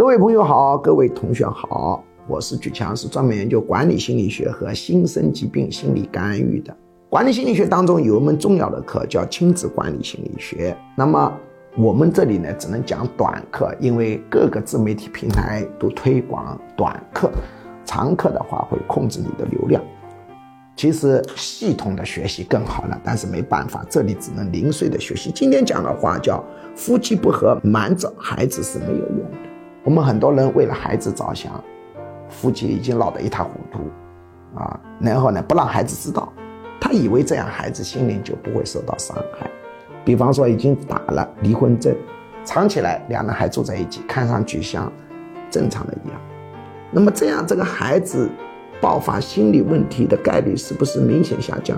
各位朋友好，各位同学好，我是举强，是专门研究管理心理学和新生疾病心理干预的。管理心理学当中有一门重要的课叫亲子管理心理学。那么我们这里呢，只能讲短课，因为各个自媒体平台都推广短课，长课的话会控制你的流量。其实系统的学习更好了，但是没办法，这里只能零碎的学习。今天讲的话叫夫妻不和，瞒着孩子是没有用的。我们很多人为了孩子着想，夫妻已经闹得一塌糊涂，啊，然后呢不让孩子知道，他以为这样孩子心灵就不会受到伤害。比方说已经打了离婚证，藏起来两人还住在一起，看上去像正常的一样。那么这样这个孩子。爆发心理问题的概率是不是明显下降？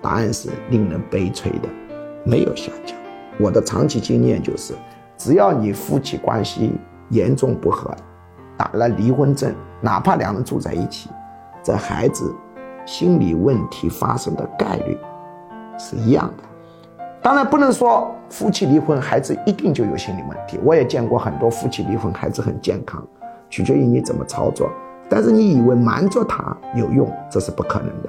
答案是令人悲催的，没有下降。我的长期经验就是，只要你夫妻关系严重不和，打了离婚证，哪怕两人住在一起，这孩子心理问题发生的概率是一样的。当然不能说夫妻离婚孩子一定就有心理问题，我也见过很多夫妻离婚孩子很健康，取决于你怎么操作。但是你以为瞒着他有用，这是不可能的，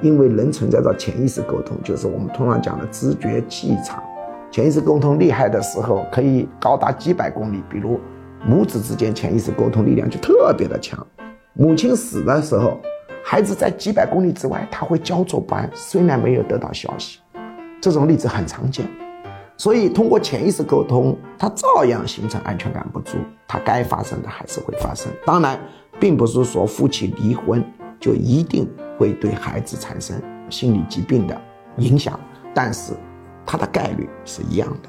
因为人存在着潜意识沟通，就是我们通常讲的知觉气场。潜意识沟通厉害的时候，可以高达几百公里。比如母子之间潜意识沟通力量就特别的强。母亲死的时候，孩子在几百公里之外，他会焦灼不安，虽然没有得到消息。这种例子很常见。所以通过潜意识沟通，他照样形成安全感不足，他该发生的还是会发生。当然。并不是说夫妻离婚就一定会对孩子产生心理疾病的影响，但是它的概率是一样的。